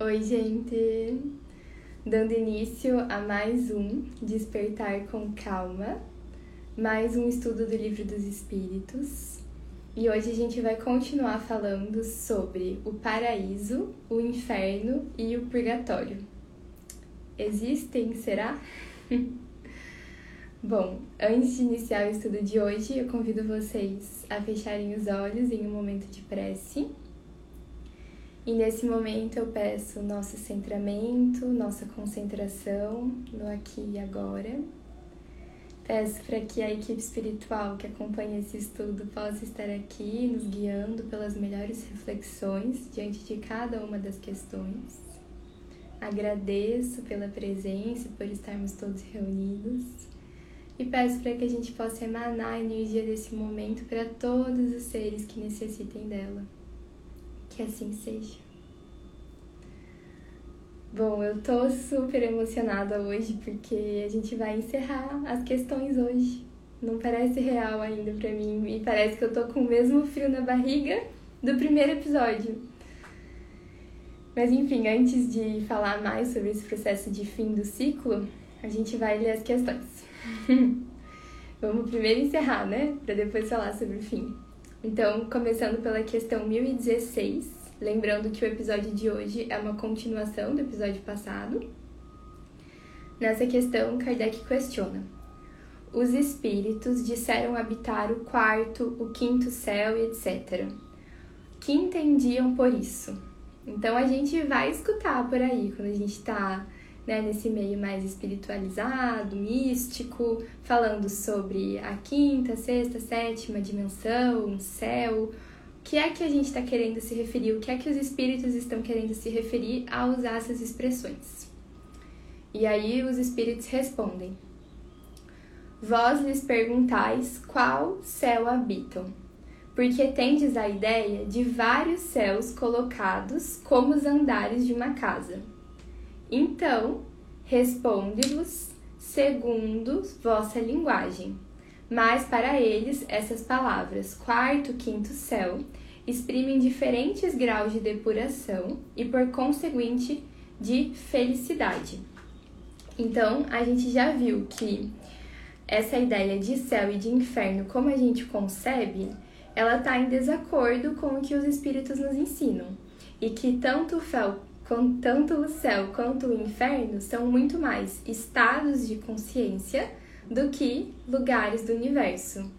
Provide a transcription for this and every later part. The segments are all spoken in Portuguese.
Oi, gente! Dando início a mais um Despertar com Calma, mais um estudo do Livro dos Espíritos. E hoje a gente vai continuar falando sobre o paraíso, o inferno e o purgatório. Existem, será? Bom, antes de iniciar o estudo de hoje, eu convido vocês a fecharem os olhos em um momento de prece. E nesse momento eu peço nosso centramento, nossa concentração no aqui e agora. Peço para que a equipe espiritual que acompanha esse estudo possa estar aqui nos guiando pelas melhores reflexões diante de cada uma das questões. Agradeço pela presença por estarmos todos reunidos e peço para que a gente possa emanar a energia desse momento para todos os seres que necessitem dela. Que assim seja. Bom, eu tô super emocionada hoje porque a gente vai encerrar as questões hoje. Não parece real ainda para mim e parece que eu tô com o mesmo frio na barriga do primeiro episódio. Mas enfim, antes de falar mais sobre esse processo de fim do ciclo, a gente vai ler as questões. Vamos primeiro encerrar, né? Para depois falar sobre o fim. Então, começando pela questão 1016, lembrando que o episódio de hoje é uma continuação do episódio passado. Nessa questão, Kardec questiona: Os espíritos disseram habitar o quarto, o quinto céu e etc. Que entendiam por isso? Então, a gente vai escutar por aí quando a gente está né, nesse meio mais espiritualizado, místico, falando sobre a quinta, sexta, sétima dimensão, céu. Que é que a gente está querendo se referir? O que é que os espíritos estão querendo se referir ao usar essas expressões? E aí os espíritos respondem: Vós lhes perguntais qual céu habitam, porque tendes a ideia de vários céus colocados como os andares de uma casa então, responde-vos segundo vossa linguagem. Mas para eles, essas palavras, quarto, quinto céu, exprimem diferentes graus de depuração e, por conseguinte, de felicidade. Então, a gente já viu que essa ideia de céu e de inferno, como a gente concebe, ela está em desacordo com o que os espíritos nos ensinam. E que tanto o fel tanto o céu quanto o inferno são muito mais estados de consciência do que lugares do universo.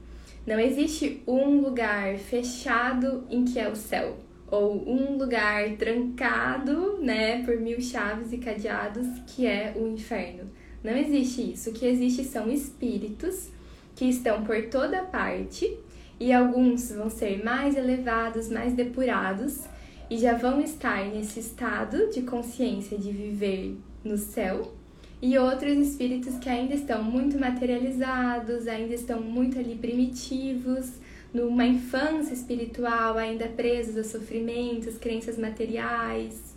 Não existe um lugar fechado em que é o céu, ou um lugar trancado, né, por mil chaves e cadeados que é o inferno. Não existe isso. O que existe são espíritos que estão por toda parte e alguns vão ser mais elevados, mais depurados e já vão estar nesse estado de consciência de viver no céu, e outros espíritos que ainda estão muito materializados, ainda estão muito ali primitivos, numa infância espiritual, ainda presos a sofrimentos, crenças materiais.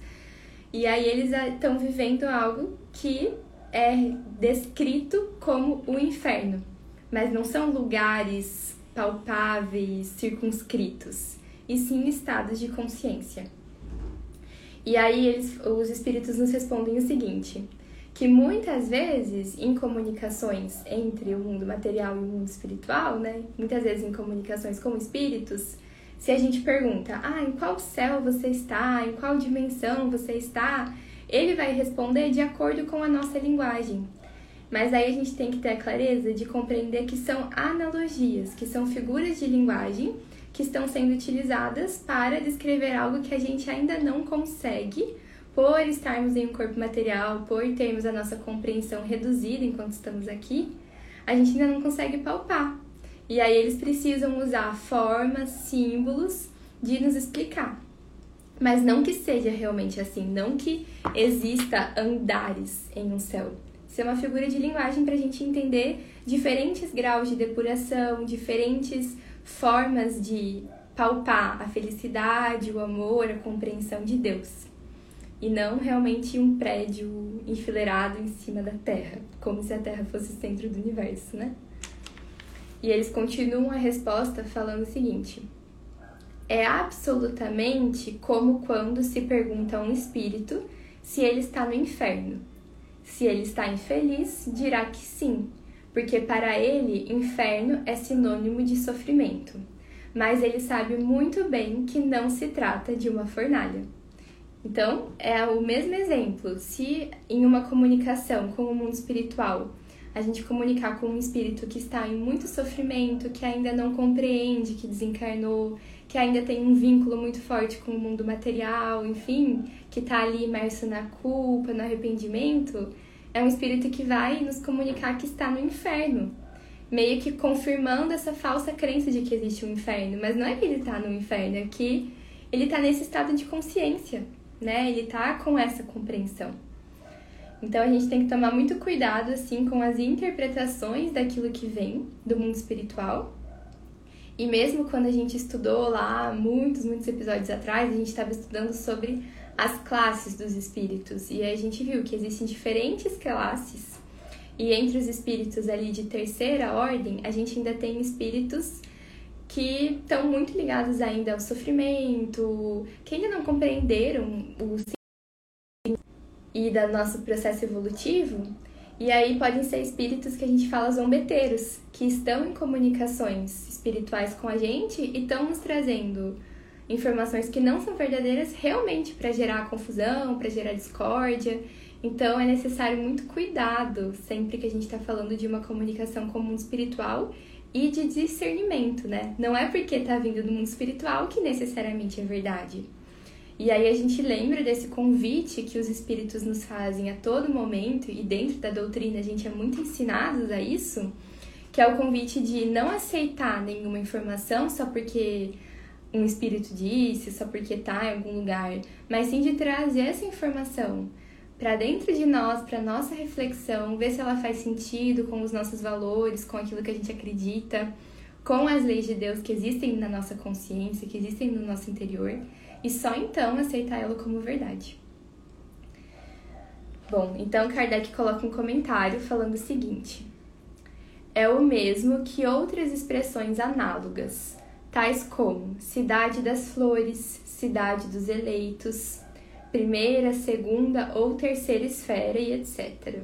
E aí eles estão vivendo algo que é descrito como o inferno, mas não são lugares palpáveis, circunscritos e sim estados de consciência. E aí eles, os espíritos nos respondem o seguinte: que muitas vezes em comunicações entre o mundo material e o mundo espiritual, né, muitas vezes em comunicações com espíritos, se a gente pergunta, ah, em qual céu você está, em qual dimensão você está, ele vai responder de acordo com a nossa linguagem. Mas aí a gente tem que ter a clareza de compreender que são analogias, que são figuras de linguagem que estão sendo utilizadas para descrever algo que a gente ainda não consegue por estarmos em um corpo material, por termos a nossa compreensão reduzida enquanto estamos aqui, a gente ainda não consegue palpar. E aí eles precisam usar formas, símbolos de nos explicar. Mas não que seja realmente assim, não que exista andares em um céu. Isso é uma figura de linguagem para a gente entender diferentes graus de depuração, diferentes formas de palpar a felicidade, o amor, a compreensão de Deus. E não realmente um prédio enfileirado em cima da Terra, como se a Terra fosse o centro do universo, né? E eles continuam a resposta falando o seguinte: é absolutamente como quando se pergunta a um espírito se ele está no inferno. Se ele está infeliz, dirá que sim, porque para ele inferno é sinônimo de sofrimento. Mas ele sabe muito bem que não se trata de uma fornalha. Então, é o mesmo exemplo. Se em uma comunicação com o mundo espiritual a gente comunicar com um espírito que está em muito sofrimento, que ainda não compreende, que desencarnou, que ainda tem um vínculo muito forte com o mundo material, enfim, que está ali imerso na culpa, no arrependimento, é um espírito que vai nos comunicar que está no inferno, meio que confirmando essa falsa crença de que existe um inferno. Mas não é que ele está no inferno, é que ele está nesse estado de consciência, né? Ele está com essa compreensão. Então a gente tem que tomar muito cuidado assim com as interpretações daquilo que vem do mundo espiritual. E mesmo quando a gente estudou lá muitos, muitos episódios atrás, a gente estava estudando sobre as classes dos espíritos e a gente viu que existem diferentes classes. E entre os espíritos ali de terceira ordem, a gente ainda tem espíritos que estão muito ligados ainda ao sofrimento, que ainda não compreenderam o e do nosso processo evolutivo. E aí podem ser espíritos que a gente fala zombeteiros, que estão em comunicações espirituais com a gente e estão nos trazendo informações que não são verdadeiras realmente para gerar confusão, para gerar discórdia. Então é necessário muito cuidado sempre que a gente está falando de uma comunicação com o mundo espiritual e de discernimento, né? Não é porque está vindo do mundo espiritual que necessariamente é verdade. E aí a gente lembra desse convite que os espíritos nos fazem a todo momento, e dentro da doutrina a gente é muito ensinados a isso, que é o convite de não aceitar nenhuma informação só porque um espírito disse, só porque está em algum lugar, mas sim de trazer essa informação para dentro de nós, para nossa reflexão, ver se ela faz sentido com os nossos valores, com aquilo que a gente acredita, com as leis de Deus que existem na nossa consciência, que existem no nosso interior e só então aceitar ela como verdade. Bom, então Kardec coloca um comentário falando o seguinte: é o mesmo que outras expressões análogas, tais como cidade das flores, cidade dos eleitos, primeira, segunda ou terceira esfera e etc.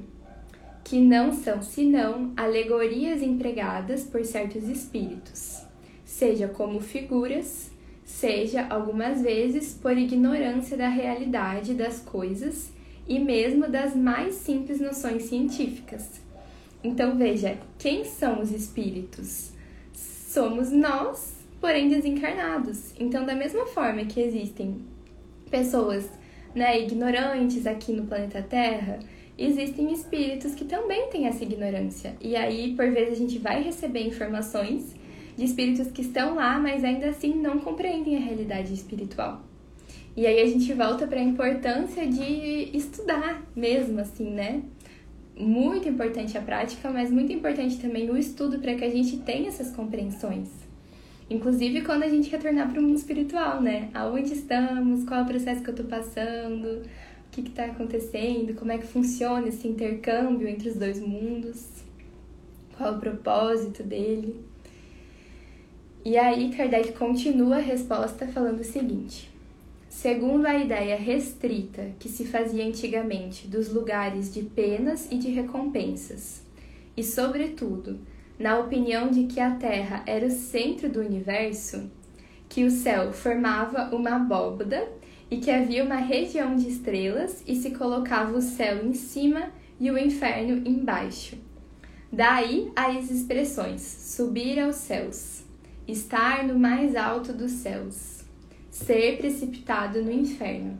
Que não são senão alegorias empregadas por certos espíritos, seja como figuras, seja algumas vezes por ignorância da realidade das coisas e mesmo das mais simples noções científicas. Então veja, quem são os espíritos? Somos nós, porém desencarnados. Então, da mesma forma que existem pessoas né, ignorantes aqui no planeta Terra, existem espíritos que também têm essa ignorância. E aí, por vezes, a gente vai receber informações de espíritos que estão lá, mas ainda assim não compreendem a realidade espiritual. E aí a gente volta para a importância de estudar mesmo, assim, né? Muito importante a prática, mas muito importante também o estudo para que a gente tenha essas compreensões. Inclusive quando a gente retornar para o mundo espiritual, né? Aonde estamos, qual é o processo que eu estou passando, o que está acontecendo, como é que funciona esse intercâmbio entre os dois mundos, qual é o propósito dele. E aí Kardec continua a resposta falando o seguinte: Segundo a ideia restrita que se fazia antigamente dos lugares de penas e de recompensas, e sobretudo na opinião de que a Terra era o centro do universo, que o céu formava uma abóboda e que havia uma região de estrelas e se colocava o céu em cima e o inferno embaixo. Daí as expressões subir aos céus, estar no mais alto dos céus, ser precipitado no inferno.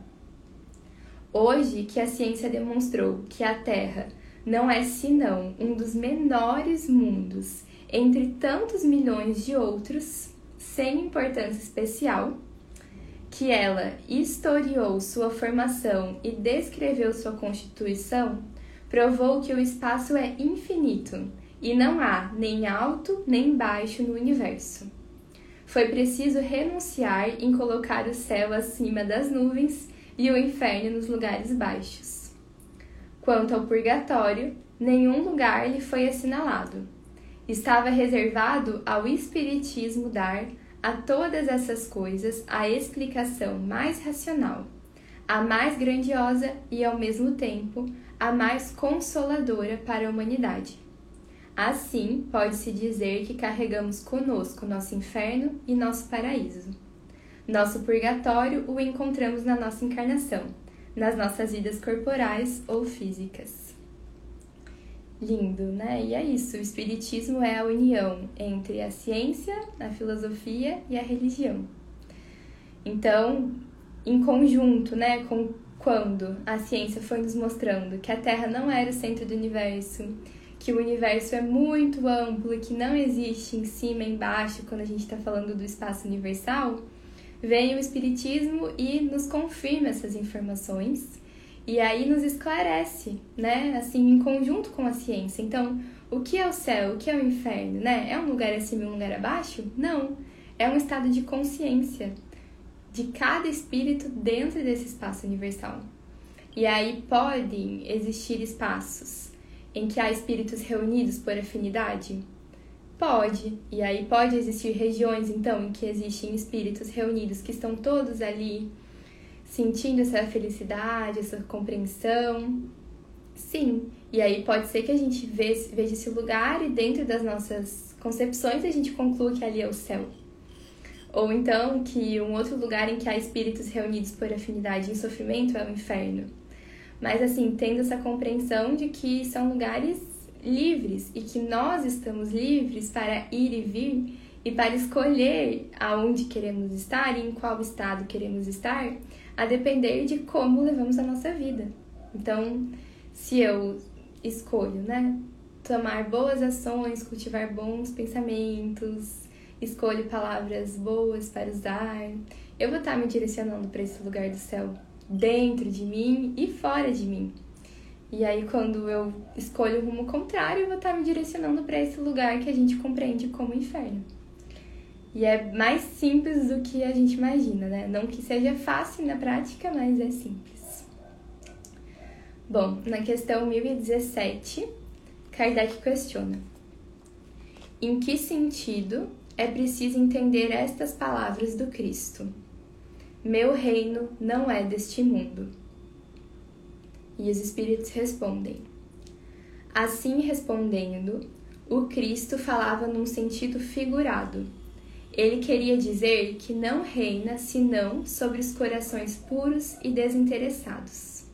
Hoje que a ciência demonstrou que a Terra não é senão um dos menores mundos entre tantos milhões de outros, sem importância especial, que ela historiou sua formação e descreveu sua constituição, provou que o espaço é infinito e não há nem alto nem baixo no universo. Foi preciso renunciar em colocar o céu acima das nuvens e o inferno nos lugares baixos. Quanto ao purgatório, nenhum lugar lhe foi assinalado. Estava reservado ao Espiritismo dar a todas essas coisas a explicação mais racional, a mais grandiosa e, ao mesmo tempo, a mais consoladora para a humanidade. Assim, pode-se dizer que carregamos conosco nosso inferno e nosso paraíso. Nosso purgatório o encontramos na nossa encarnação, nas nossas vidas corporais ou físicas. Lindo, né? E é isso. O Espiritismo é a união entre a ciência, a filosofia e a religião. Então, em conjunto, né, com quando a ciência foi nos mostrando que a Terra não era o centro do universo, que o universo é muito amplo e que não existe em cima e embaixo quando a gente está falando do espaço universal, vem o Espiritismo e nos confirma essas informações e aí nos esclarece, né? Assim, em conjunto com a ciência. Então, o que é o céu? O que é o inferno? Né? É um lugar acima e um lugar abaixo? Não. É um estado de consciência de cada espírito dentro desse espaço universal. E aí podem existir espaços em que há espíritos reunidos por afinidade? Pode. E aí pode existir regiões, então, em que existem espíritos reunidos que estão todos ali sentindo essa felicidade, essa compreensão. Sim. E aí pode ser que a gente veja esse lugar e dentro das nossas concepções a gente conclua que ali é o céu. Ou então que um outro lugar em que há espíritos reunidos por afinidade em sofrimento é o inferno. Mas assim, tendo essa compreensão de que são lugares livres e que nós estamos livres para ir e vir e para escolher aonde queremos estar e em qual estado queremos estar, a depender de como levamos a nossa vida. Então, se eu escolho, né, tomar boas ações, cultivar bons pensamentos, escolho palavras boas para usar, eu vou estar me direcionando para esse lugar do céu dentro de mim e fora de mim. E aí, quando eu escolho o rumo contrário, eu vou estar me direcionando para esse lugar que a gente compreende como inferno. E é mais simples do que a gente imagina, né? Não que seja fácil na prática, mas é simples. Bom, na questão 1017, Kardec questiona: Em que sentido é preciso entender estas palavras do Cristo? Meu reino não é deste mundo. E os espíritos respondem. Assim respondendo, o Cristo falava num sentido figurado. Ele queria dizer que não reina senão sobre os corações puros e desinteressados.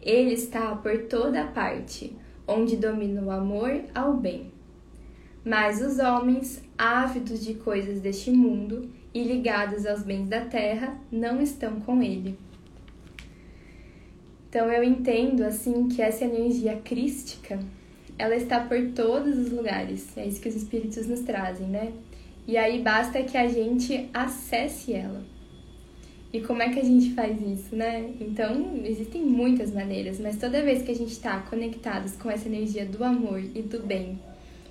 Ele está por toda parte, onde domina o amor ao bem. Mas os homens, ávidos de coisas deste mundo, e ligados aos bens da terra não estão com ele. Então eu entendo assim que essa energia crística, ela está por todos os lugares. É isso que os espíritos nos trazem, né? E aí basta que a gente acesse ela. E como é que a gente faz isso, né? Então, existem muitas maneiras, mas toda vez que a gente está conectados com essa energia do amor e do bem,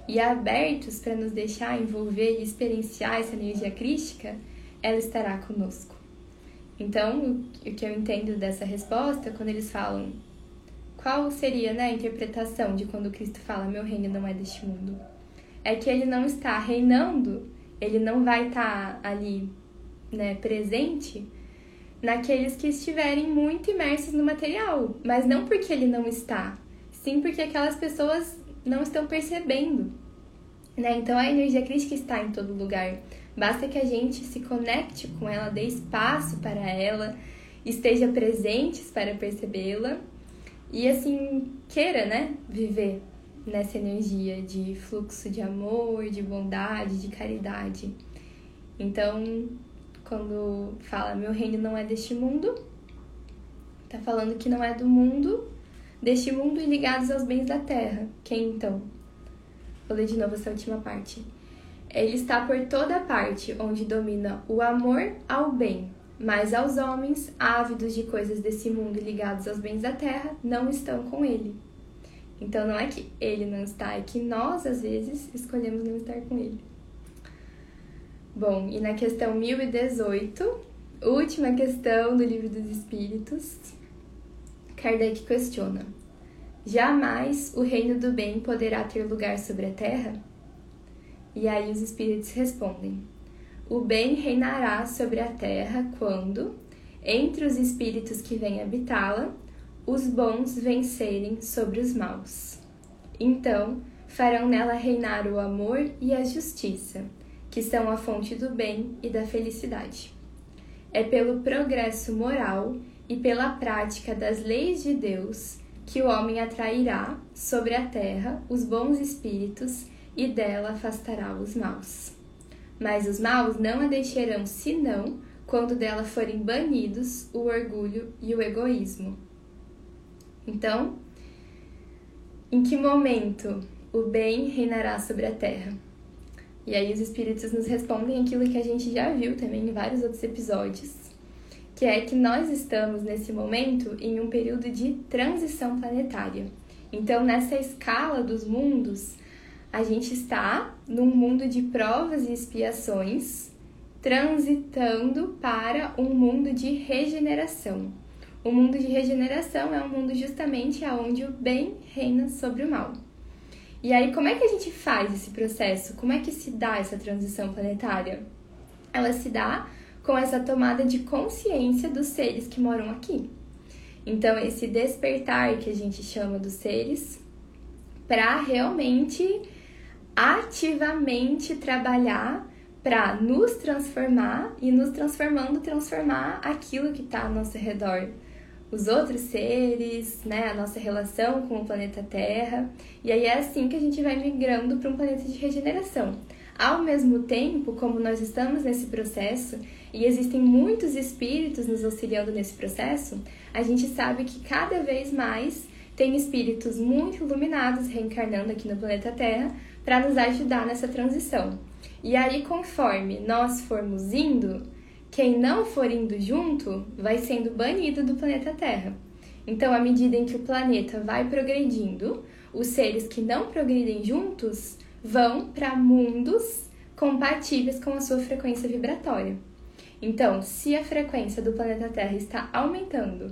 e abertos para nos deixar envolver e experienciar essa energia crística, ela estará conosco. Então, o que eu entendo dessa resposta, quando eles falam qual seria né, a interpretação de quando Cristo fala meu reino não é deste mundo? É que ele não está reinando, ele não vai estar ali né, presente naqueles que estiverem muito imersos no material, mas não porque ele não está, sim porque aquelas pessoas não estão percebendo. Né? Então a energia crítica está em todo lugar. Basta que a gente se conecte com ela, dê espaço para ela, esteja presentes para percebê-la e assim queira, né, viver nessa energia de fluxo de amor, de bondade, de caridade. Então, quando fala meu reino não é deste mundo, tá falando que não é do mundo, deste mundo e ligados aos bens da terra. Quem então? Vou ler de novo essa última parte. Ele está por toda parte, onde domina o amor ao bem, mas aos homens, ávidos de coisas desse mundo e ligados aos bens da terra, não estão com ele. Então não é que ele não está, é que nós, às vezes, escolhemos não estar com ele. Bom, e na questão 1018, última questão do Livro dos Espíritos, Kardec questiona: Jamais o reino do bem poderá ter lugar sobre a terra? E aí os espíritos respondem: o bem reinará sobre a terra quando, entre os espíritos que vêm habitá-la, os bons vencerem sobre os maus. Então, farão nela reinar o amor e a justiça, que são a fonte do bem e da felicidade. É pelo progresso moral e pela prática das leis de Deus que o homem atrairá sobre a terra os bons espíritos e dela afastará os maus. Mas os maus não a deixarão senão quando dela forem banidos o orgulho e o egoísmo. Então, em que momento o bem reinará sobre a terra? E aí os espíritos nos respondem aquilo que a gente já viu também em vários outros episódios, que é que nós estamos nesse momento em um período de transição planetária. Então, nessa escala dos mundos, a gente está num mundo de provas e expiações, transitando para um mundo de regeneração. O mundo de regeneração é um mundo justamente onde o bem reina sobre o mal. E aí, como é que a gente faz esse processo? Como é que se dá essa transição planetária? Ela se dá com essa tomada de consciência dos seres que moram aqui. Então, esse despertar que a gente chama dos seres, para realmente ativamente trabalhar para nos transformar e nos transformando transformar aquilo que está ao nosso redor, os outros seres, né, a nossa relação com o planeta Terra. E aí é assim que a gente vai migrando para um planeta de regeneração. Ao mesmo tempo, como nós estamos nesse processo e existem muitos espíritos nos auxiliando nesse processo, a gente sabe que cada vez mais tem espíritos muito iluminados reencarnando aqui no planeta Terra para nos ajudar nessa transição. E aí, conforme nós formos indo, quem não for indo junto vai sendo banido do planeta Terra. Então, à medida em que o planeta vai progredindo, os seres que não progridem juntos vão para mundos compatíveis com a sua frequência vibratória. Então, se a frequência do planeta Terra está aumentando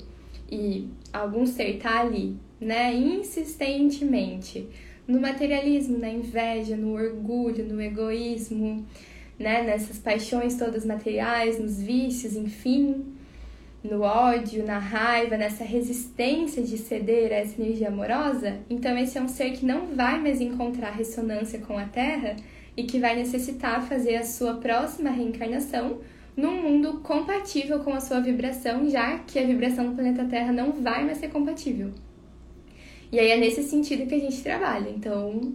e algum ser está ali, né, insistentemente no materialismo, na inveja, no orgulho, no egoísmo, né, nessas paixões todas materiais, nos vícios, enfim, no ódio, na raiva, nessa resistência de ceder a essa energia amorosa, então esse é um ser que não vai mais encontrar ressonância com a Terra e que vai necessitar fazer a sua próxima reencarnação num mundo compatível com a sua vibração, já que a vibração do planeta Terra não vai mais ser compatível. E aí é nesse sentido que a gente trabalha. Então,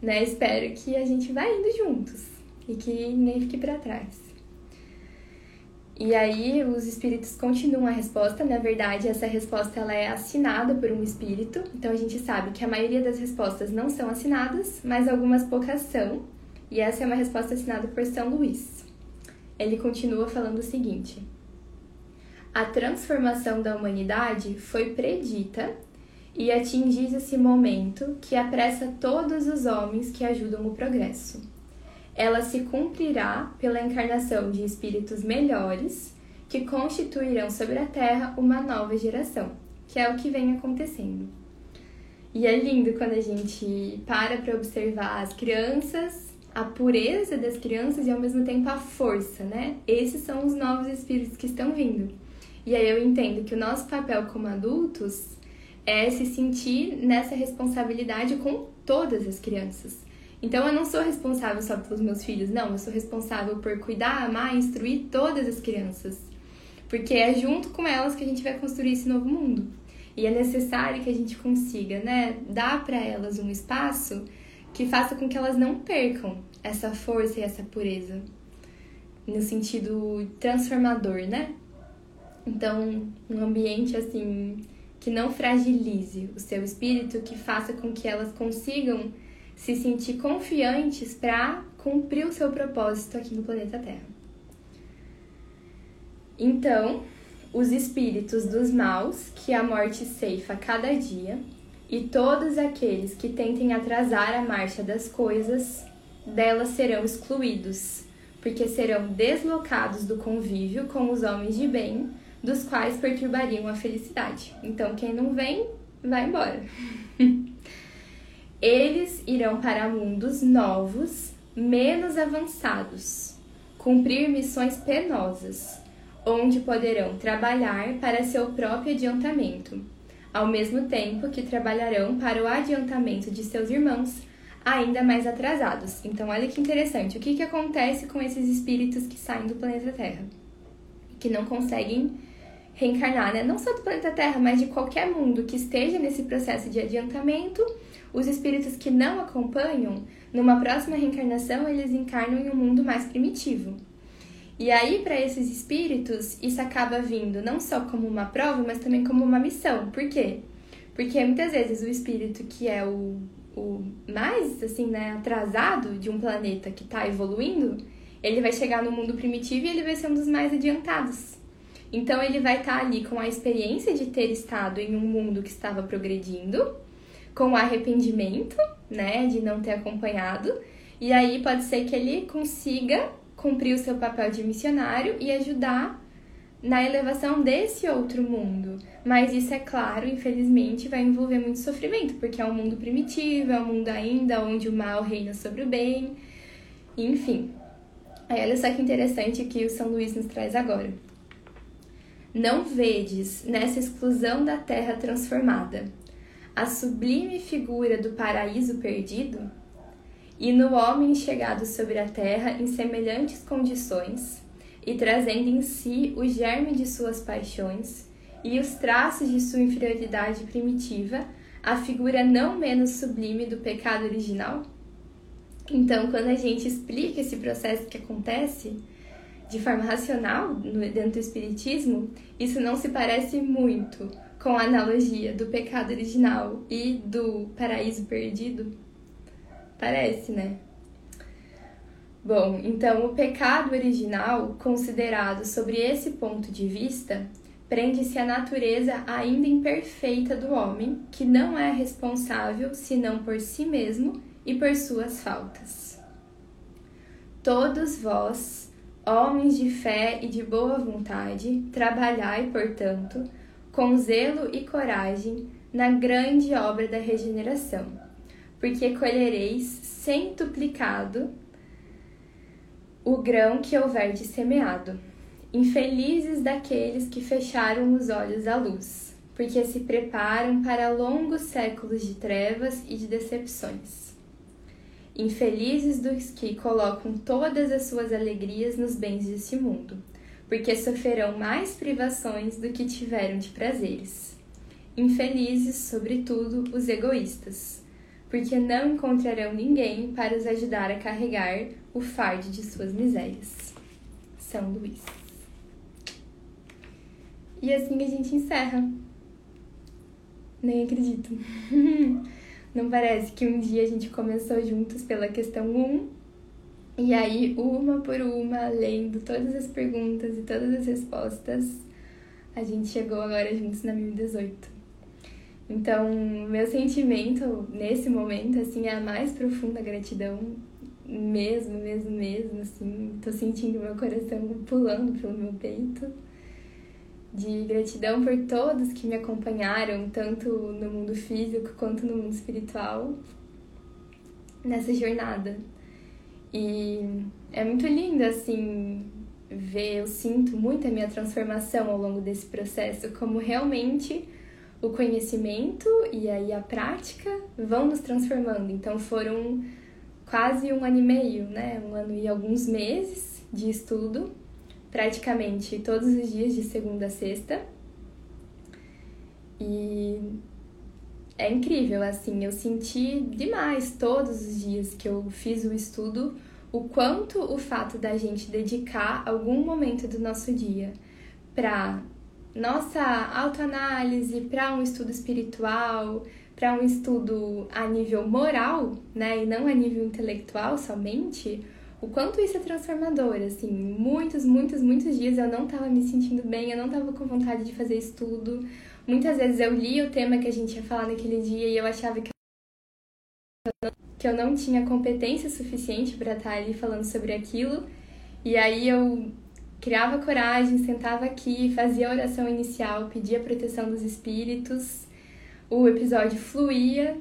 né, espero que a gente vá indo juntos e que ninguém fique para trás. E aí os espíritos continuam a resposta, na verdade essa resposta ela é assinada por um espírito, então a gente sabe que a maioria das respostas não são assinadas, mas algumas poucas são, e essa é uma resposta assinada por São Luís. Ele continua falando o seguinte: A transformação da humanidade foi predita e atingis esse momento que apressa todos os homens que ajudam o progresso. Ela se cumprirá pela encarnação de espíritos melhores que constituirão sobre a Terra uma nova geração, que é o que vem acontecendo. E é lindo quando a gente para para observar as crianças, a pureza das crianças e ao mesmo tempo a força, né? Esses são os novos espíritos que estão vindo. E aí eu entendo que o nosso papel como adultos é se sentir nessa responsabilidade com todas as crianças. Então eu não sou responsável só pelos meus filhos, não, eu sou responsável por cuidar, amar, instruir todas as crianças. Porque é junto com elas que a gente vai construir esse novo mundo. E é necessário que a gente consiga, né, dar para elas um espaço que faça com que elas não percam essa força e essa pureza no sentido transformador, né? Então, um ambiente assim que não fragilize o seu espírito, que faça com que elas consigam se sentir confiantes para cumprir o seu propósito aqui no planeta Terra. Então, os espíritos dos maus que a morte ceifa cada dia, e todos aqueles que tentem atrasar a marcha das coisas, delas serão excluídos, porque serão deslocados do convívio com os homens de bem dos quais perturbariam a felicidade. Então, quem não vem, vai embora. Eles irão para mundos novos, menos avançados, cumprir missões penosas, onde poderão trabalhar para seu próprio adiantamento, ao mesmo tempo que trabalharão para o adiantamento de seus irmãos ainda mais atrasados. Então, olha que interessante. O que, que acontece com esses espíritos que saem do planeta Terra? Que não conseguem reencarnar, né? Não só do planeta Terra, mas de qualquer mundo que esteja nesse processo de adiantamento. Os espíritos que não acompanham, numa próxima reencarnação, eles encarnam em um mundo mais primitivo. E aí, para esses espíritos, isso acaba vindo não só como uma prova, mas também como uma missão. Por quê? Porque muitas vezes o espírito que é o o mais assim, né, atrasado de um planeta que está evoluindo, ele vai chegar no mundo primitivo e ele vai ser um dos mais adiantados. Então ele vai estar tá ali com a experiência de ter estado em um mundo que estava progredindo, com arrependimento, né, de não ter acompanhado, e aí pode ser que ele consiga cumprir o seu papel de missionário e ajudar na elevação desse outro mundo. Mas isso, é claro, infelizmente, vai envolver muito sofrimento, porque é um mundo primitivo, é um mundo ainda onde o mal reina sobre o bem, enfim. Aí olha só que interessante que o São Luís nos traz agora. Não vedes nessa exclusão da terra transformada a sublime figura do paraíso perdido? E no homem chegado sobre a terra em semelhantes condições, e trazendo em si o germe de suas paixões e os traços de sua inferioridade primitiva, a figura não menos sublime do pecado original? Então, quando a gente explica esse processo que acontece de forma racional dentro do Espiritismo, isso não se parece muito com a analogia do pecado original e do paraíso perdido? Parece, né? Bom, então o pecado original, considerado sobre esse ponto de vista, prende-se à natureza ainda imperfeita do homem, que não é responsável senão por si mesmo e por suas faltas. Todos vós, homens de fé e de boa vontade, trabalhai, portanto, com zelo e coragem na grande obra da regeneração, porque colhereis centuplicado o grão que houver de semeado. Infelizes daqueles que fecharam os olhos à luz, porque se preparam para longos séculos de trevas e de decepções. Infelizes dos que colocam todas as suas alegrias nos bens deste mundo, porque sofrerão mais privações do que tiveram de prazeres. Infelizes, sobretudo, os egoístas, porque não encontrarão ninguém para os ajudar a carregar o fardo de suas misérias. São Luís. E assim a gente encerra. Nem acredito. Não parece que um dia a gente começou juntos pela questão 1 e aí, uma por uma, lendo todas as perguntas e todas as respostas, a gente chegou agora juntos na 1018. Então, meu sentimento nesse momento, assim, é a mais profunda gratidão mesmo, mesmo, mesmo, assim, tô sentindo meu coração pulando pelo meu peito. De gratidão por todos que me acompanharam, tanto no mundo físico quanto no mundo espiritual, nessa jornada. E é muito lindo, assim, ver, eu sinto muito a minha transformação ao longo desse processo, como realmente o conhecimento e aí a prática vão nos transformando. Então foram quase um ano e meio, né? Um ano e alguns meses de estudo, praticamente todos os dias de segunda a sexta. E é incrível, assim, eu senti demais todos os dias que eu fiz o estudo o quanto o fato da gente dedicar algum momento do nosso dia para nossa autoanálise, para um estudo espiritual, para um estudo a nível moral, né, e não a nível intelectual somente, o quanto isso é transformador, assim, muitos, muitos, muitos dias eu não estava me sentindo bem, eu não estava com vontade de fazer estudo. Muitas vezes eu li o tema que a gente ia falar naquele dia e eu achava que que eu não tinha competência suficiente para estar ali falando sobre aquilo. E aí eu criava coragem, sentava aqui, fazia a oração inicial, pedia a proteção dos espíritos o episódio fluía,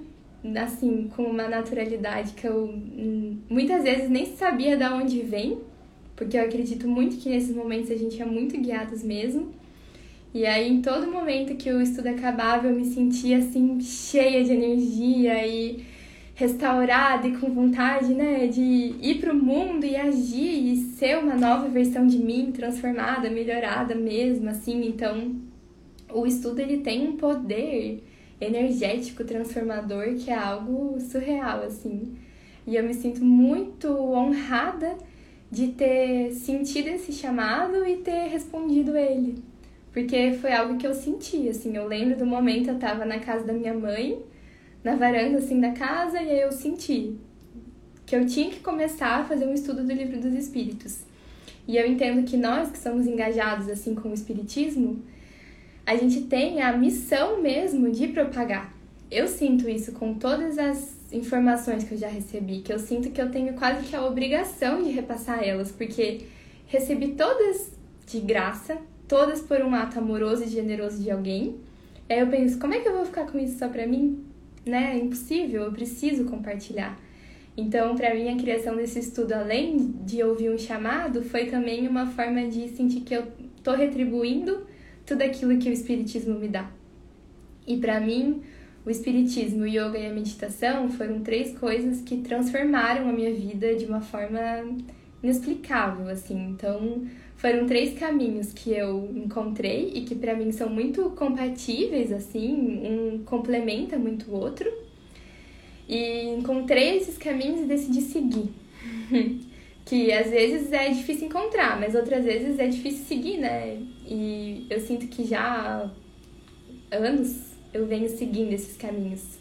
assim, com uma naturalidade que eu hum, muitas vezes nem sabia de onde vem, porque eu acredito muito que nesses momentos a gente é muito guiados mesmo. E aí, em todo momento que o estudo acabava, eu me sentia assim, cheia de energia e restaurada e com vontade, né, de ir para o mundo e agir e ser uma nova versão de mim, transformada, melhorada mesmo, assim. Então, o estudo ele tem um poder energético transformador que é algo surreal, assim. E eu me sinto muito honrada de ter sentido esse chamado e ter respondido ele. Porque foi algo que eu senti, assim. Eu lembro do momento eu tava na casa da minha mãe, na varanda, assim, da casa, e aí eu senti que eu tinha que começar a fazer um estudo do livro dos Espíritos. E eu entendo que nós que somos engajados, assim, com o Espiritismo, a gente tem a missão mesmo de propagar. Eu sinto isso com todas as informações que eu já recebi, que eu sinto que eu tenho quase que a obrigação de repassar elas, porque recebi todas de graça, todas por um ato amoroso e generoso de alguém. Aí eu penso, como é que eu vou ficar com isso só pra mim? Né? É impossível, eu preciso compartilhar. Então, para mim, a criação desse estudo, além de ouvir um chamado, foi também uma forma de sentir que eu tô retribuindo tudo aquilo que o Espiritismo me dá. E para mim, o Espiritismo, o Yoga e a meditação foram três coisas que transformaram a minha vida de uma forma inexplicável, assim. Então, foram três caminhos que eu encontrei e que para mim são muito compatíveis, assim, um complementa muito o outro. E encontrei esses caminhos e decidi seguir. que às vezes é difícil encontrar, mas outras vezes é difícil seguir, né? E eu sinto que já há anos eu venho seguindo esses caminhos.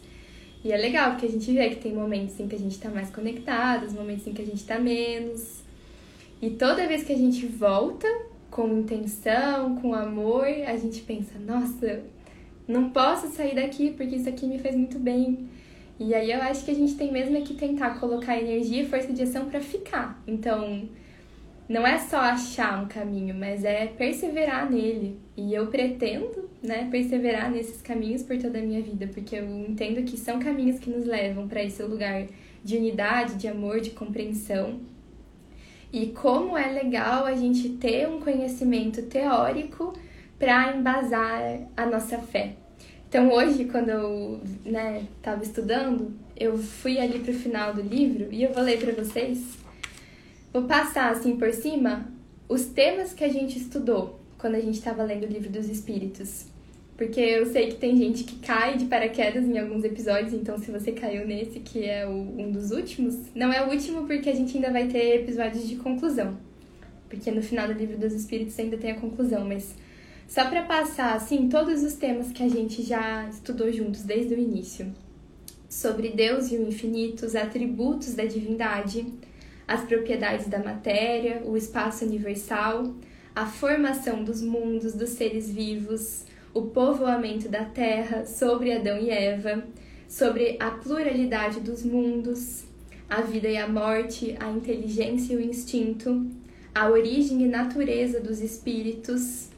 E é legal, porque a gente vê que tem momentos em que a gente tá mais conectado, momentos em que a gente tá menos. E toda vez que a gente volta com intenção, com amor, a gente pensa, nossa, não posso sair daqui porque isso aqui me fez muito bem. E aí eu acho que a gente tem mesmo é que tentar colocar energia e força de ação para ficar. Então, não é só achar um caminho, mas é perseverar nele. E eu pretendo, né, perseverar nesses caminhos por toda a minha vida, porque eu entendo que são caminhos que nos levam para esse lugar de unidade, de amor, de compreensão. E como é legal a gente ter um conhecimento teórico para embasar a nossa fé. Então hoje, quando eu né, tava estudando, eu fui ali pro final do livro e eu vou ler para vocês. Vou passar assim por cima os temas que a gente estudou quando a gente estava lendo o livro dos Espíritos. Porque eu sei que tem gente que cai de paraquedas em alguns episódios, então se você caiu nesse, que é o, um dos últimos, não é o último porque a gente ainda vai ter episódios de conclusão. Porque no final do livro dos Espíritos ainda tem a conclusão, mas só para passar, assim, todos os temas que a gente já estudou juntos desde o início. Sobre Deus e o infinito, os atributos da divindade, as propriedades da matéria, o espaço universal, a formação dos mundos, dos seres vivos, o povoamento da terra, sobre Adão e Eva, sobre a pluralidade dos mundos, a vida e a morte, a inteligência e o instinto, a origem e natureza dos espíritos,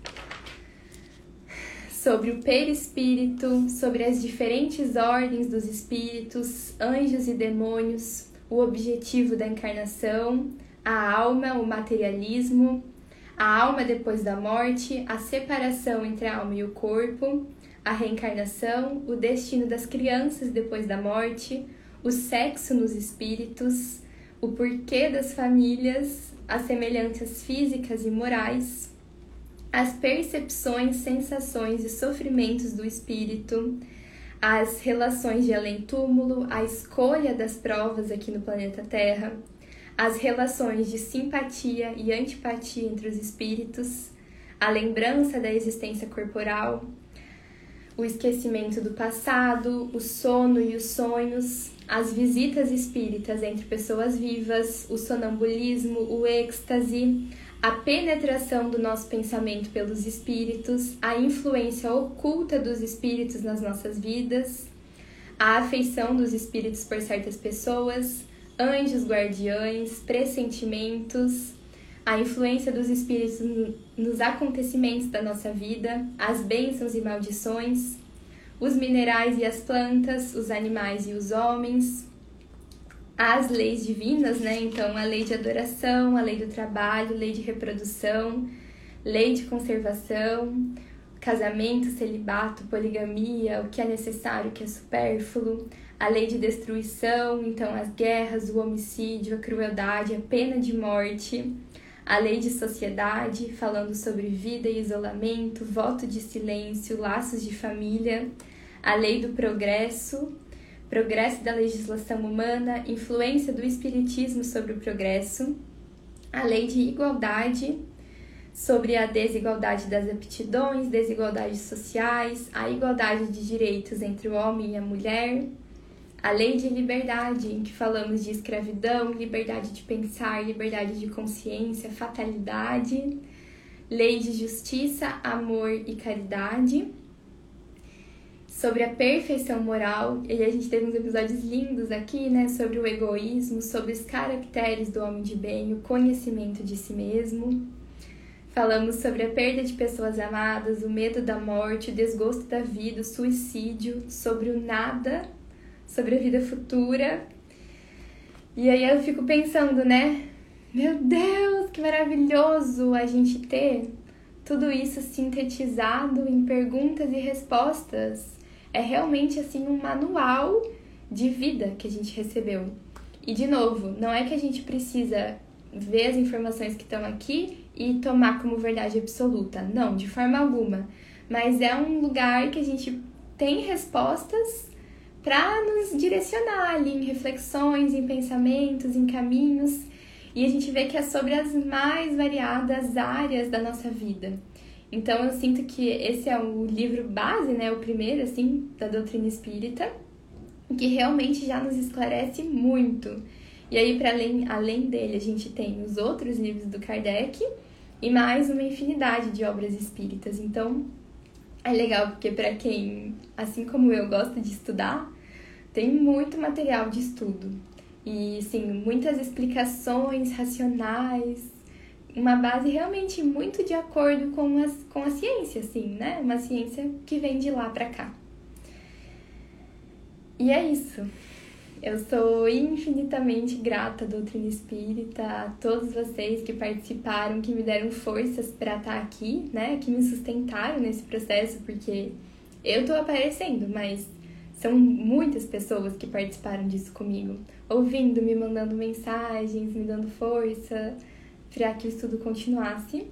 sobre o perispírito, sobre as diferentes ordens dos espíritos, anjos e demônios, o objetivo da encarnação, a alma, o materialismo, a alma depois da morte, a separação entre a alma e o corpo, a reencarnação, o destino das crianças depois da morte, o sexo nos espíritos, o porquê das famílias, as semelhanças físicas e morais, as percepções, sensações e sofrimentos do espírito, as relações de além-túmulo, a escolha das provas aqui no planeta Terra, as relações de simpatia e antipatia entre os espíritos, a lembrança da existência corporal, o esquecimento do passado, o sono e os sonhos, as visitas espíritas entre pessoas vivas, o sonambulismo, o êxtase, a penetração do nosso pensamento pelos espíritos, a influência oculta dos espíritos nas nossas vidas, a afeição dos espíritos por certas pessoas, anjos guardiães, pressentimentos, a influência dos espíritos nos acontecimentos da nossa vida, as bênçãos e maldições, os minerais e as plantas, os animais e os homens, as leis divinas, né? Então, a lei de adoração, a lei do trabalho, lei de reprodução, lei de conservação, casamento, celibato, poligamia, o que é necessário, o que é supérfluo, a lei de destruição, então as guerras, o homicídio, a crueldade, a pena de morte, a lei de sociedade, falando sobre vida e isolamento, voto de silêncio, laços de família, a lei do progresso, progresso da legislação humana, influência do espiritismo sobre o progresso, a lei de igualdade, sobre a desigualdade das aptidões, desigualdades sociais, a igualdade de direitos entre o homem e a mulher, a lei de liberdade, em que falamos de escravidão, liberdade de pensar, liberdade de consciência, fatalidade, lei de justiça, amor e caridade, sobre a perfeição moral, e a gente teve uns episódios lindos aqui, né, sobre o egoísmo, sobre os caracteres do homem de bem, o conhecimento de si mesmo. Falamos sobre a perda de pessoas amadas, o medo da morte, o desgosto da vida, o suicídio, sobre o nada sobre a vida futura. E aí eu fico pensando, né? Meu Deus, que maravilhoso a gente ter tudo isso sintetizado em perguntas e respostas. É realmente assim um manual de vida que a gente recebeu. E de novo, não é que a gente precisa ver as informações que estão aqui e tomar como verdade absoluta. Não, de forma alguma. Mas é um lugar que a gente tem respostas para nos direcionar ali em reflexões, em pensamentos, em caminhos. E a gente vê que é sobre as mais variadas áreas da nossa vida. Então eu sinto que esse é o livro base, né, o primeiro assim da doutrina espírita, que realmente já nos esclarece muito. E aí para além além dele, a gente tem os outros livros do Kardec e mais uma infinidade de obras espíritas. Então, é legal porque para quem, assim como eu, gosta de estudar, tem muito material de estudo. E sim, muitas explicações racionais, uma base realmente muito de acordo com, as, com a ciência, assim, né? Uma ciência que vem de lá para cá. E é isso. Eu sou infinitamente grata doutrina espírita, a todos vocês que participaram, que me deram forças para estar aqui, né? Que me sustentaram nesse processo, porque eu tô aparecendo, mas são muitas pessoas que participaram disso comigo, ouvindo, me mandando mensagens, me dando força para que o estudo continuasse.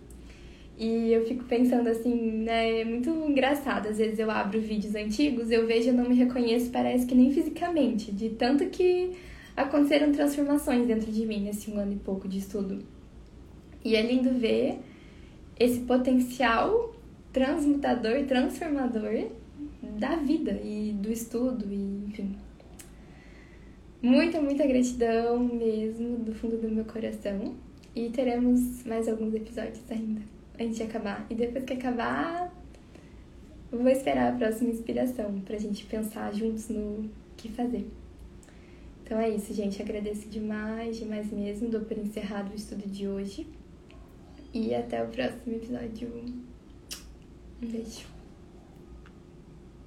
E eu fico pensando assim, né, é muito engraçado. Às vezes eu abro vídeos antigos, eu vejo, eu não me reconheço, parece que nem fisicamente, de tanto que aconteceram transformações dentro de mim nesse um ano e pouco de estudo. E é lindo ver esse potencial transmutador, transformador da vida e do estudo e enfim. Muita, muita gratidão mesmo do fundo do meu coração. E teremos mais alguns episódios ainda antes de acabar. E depois que acabar, vou esperar a próxima inspiração pra gente pensar juntos no que fazer. Então é isso, gente. Agradeço demais, demais mesmo. Dou por encerrado o estudo de hoje. E até o próximo episódio. Um beijo.